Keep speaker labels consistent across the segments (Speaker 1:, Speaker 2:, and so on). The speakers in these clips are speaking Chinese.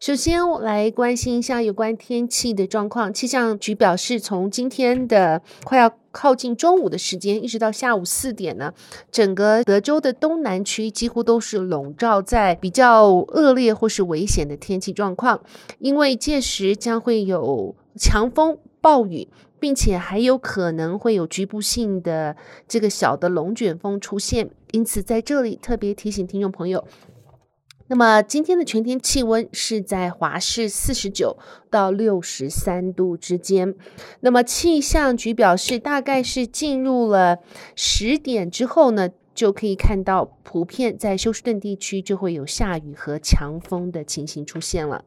Speaker 1: 首先，我来关心一下有关天气的状况。气象局表示，从今天的快要靠近中午的时间，一直到下午四点呢，整个德州的东南区几乎都是笼罩在比较恶劣或是危险的天气状况，因为届时将会有强风、暴雨，并且还有可能会有局部性的这个小的龙卷风出现。因此，在这里特别提醒听众朋友。那么今天的全天气温是在华氏四十九到六十三度之间。那么气象局表示，大概是进入了十点之后呢，就可以看到普遍在休斯顿地区就会有下雨和强风的情形出现了。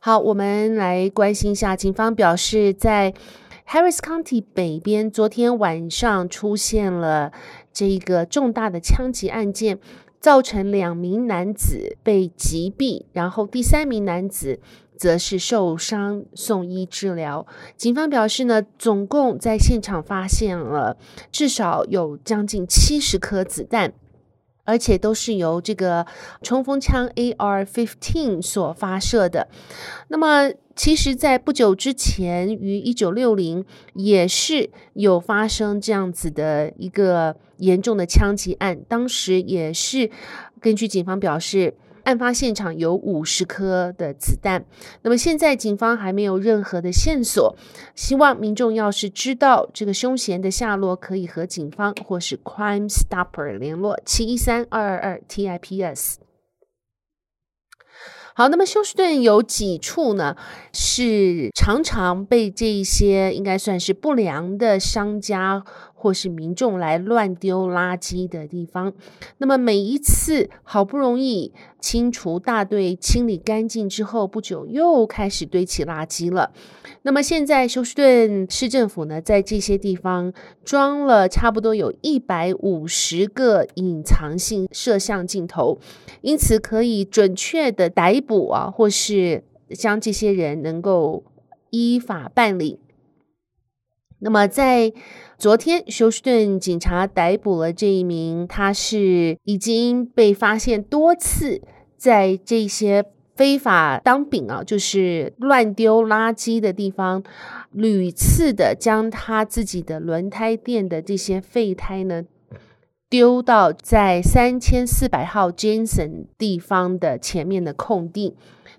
Speaker 1: 好，我们来关心一下，警方表示，在 Harris County 北边，昨天晚上出现了这个重大的枪击案件。造成两名男子被击毙，然后第三名男子则是受伤送医治疗。警方表示呢，总共在现场发现了至少有将近七十颗子弹，而且都是由这个冲锋枪 AR-15 所发射的。那么，其实，在不久之前，于一九六零也是有发生这样子的一个严重的枪击案，当时也是根据警方表示，案发现场有五十颗的子弹。那么现在警方还没有任何的线索，希望民众要是知道这个凶嫌的下落，可以和警方或是 Crime Stopper 联络七一三二二二 TIPS。好，那么休斯顿有几处呢？是常常被这些应该算是不良的商家或是民众来乱丢垃圾的地方。那么每一次好不容易清除大队清理干净之后，不久又开始堆起垃圾了。那么现在休斯顿市政府呢，在这些地方装了差不多有一百五十个隐藏性摄像镜头，因此可以准确的逮捕啊，或是将这些人能够依法办理。那么，在昨天，休斯顿警察逮捕了这一名，他是已经被发现多次在这些非法当饼啊，就是乱丢垃圾的地方，屡次的将他自己的轮胎店的这些废胎呢，丢到在三千四百号 Jensen 地方的前面的空地。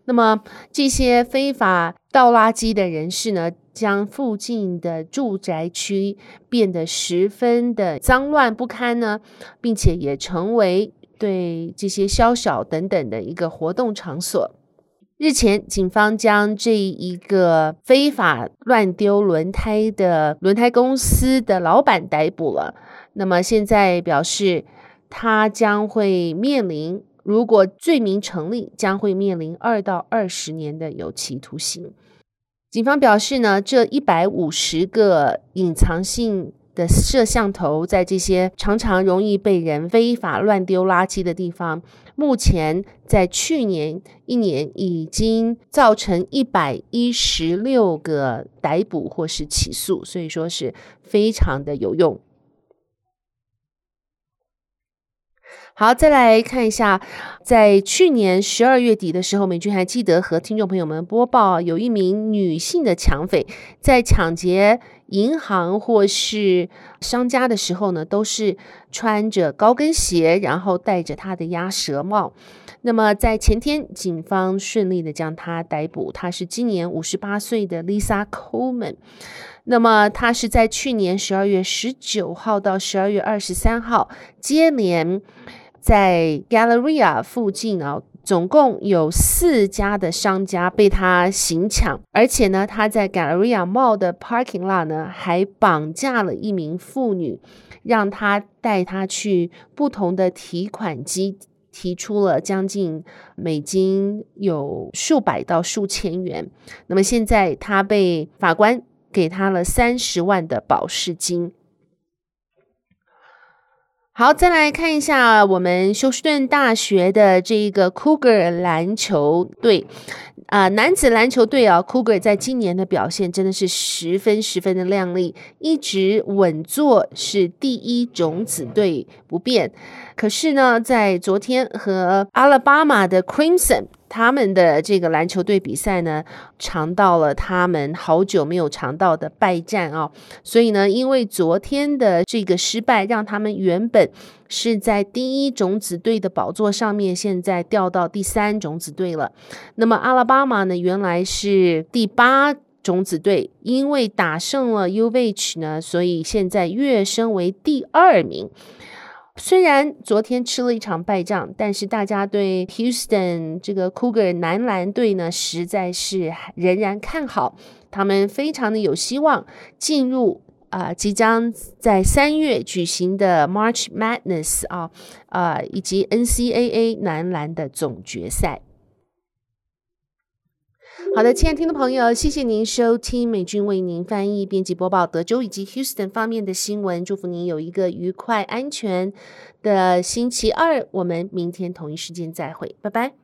Speaker 1: 那么这些非法倒垃圾的人士呢，将附近的住宅区变得十分的脏乱不堪呢，并且也成为对这些宵小等等的一个活动场所。日前，警方将这一个非法乱丢轮胎的轮胎公司的老板逮捕了。那么现在表示，他将会面临，如果罪名成立，将会面临二到二十年的有期徒刑。警方表示呢，这一百五十个隐藏性的摄像头在这些常常容易被人非法乱丢垃圾的地方，目前在去年一年已经造成一百一十六个逮捕或是起诉，所以说是非常的有用。好，再来看一下，在去年十二月底的时候，美军还记得和听众朋友们播报，有一名女性的抢匪在抢劫银行或是商家的时候呢，都是穿着高跟鞋，然后戴着他的鸭舌帽。那么在前天，警方顺利的将他逮捕，他是今年五十八岁的 Lisa Coleman。那么他是在去年十二月十九号到十二月二十三号接连。在 Galleria 附近啊，总共有四家的商家被他行抢，而且呢，他在 Galleria Mall 的 parking lot 呢，还绑架了一名妇女，让他带她去不同的提款机，提出了将近美金有数百到数千元。那么现在他被法官给他了三十万的保释金。好，再来看一下我们休斯顿大学的这个 Cougar 篮球队啊、男子篮球队啊，Cougar 在今年的表现真的是十分十分的亮丽，一直稳坐是第一种子队不变。可是呢，在昨天和阿拉巴马的 Crimson。他们的这个篮球队比赛呢，尝到了他们好久没有尝到的败战啊、所以呢，因为昨天的这个失败，让他们原本是在第一种子队的宝座上面，现在掉到第三种子队了。那么阿拉巴马呢，原来是第八种子队，因为打胜了 UVH 呢，所以现在跃升为第二名。虽然昨天吃了一场败仗，但是大家对 Houston 这个 Cougar 男篮队呢，实在是仍然看好，他们非常的有希望进入啊、即将在三月举行的 March Madness 啊啊、以及 NCAA 男篮的总决赛。好的，亲爱听众朋友，谢谢您收听美军为您翻译、编辑播报德州以及 Houston 方面的新闻。祝福您有一个愉快、安全的星期二。我们明天同一时间再会，拜拜。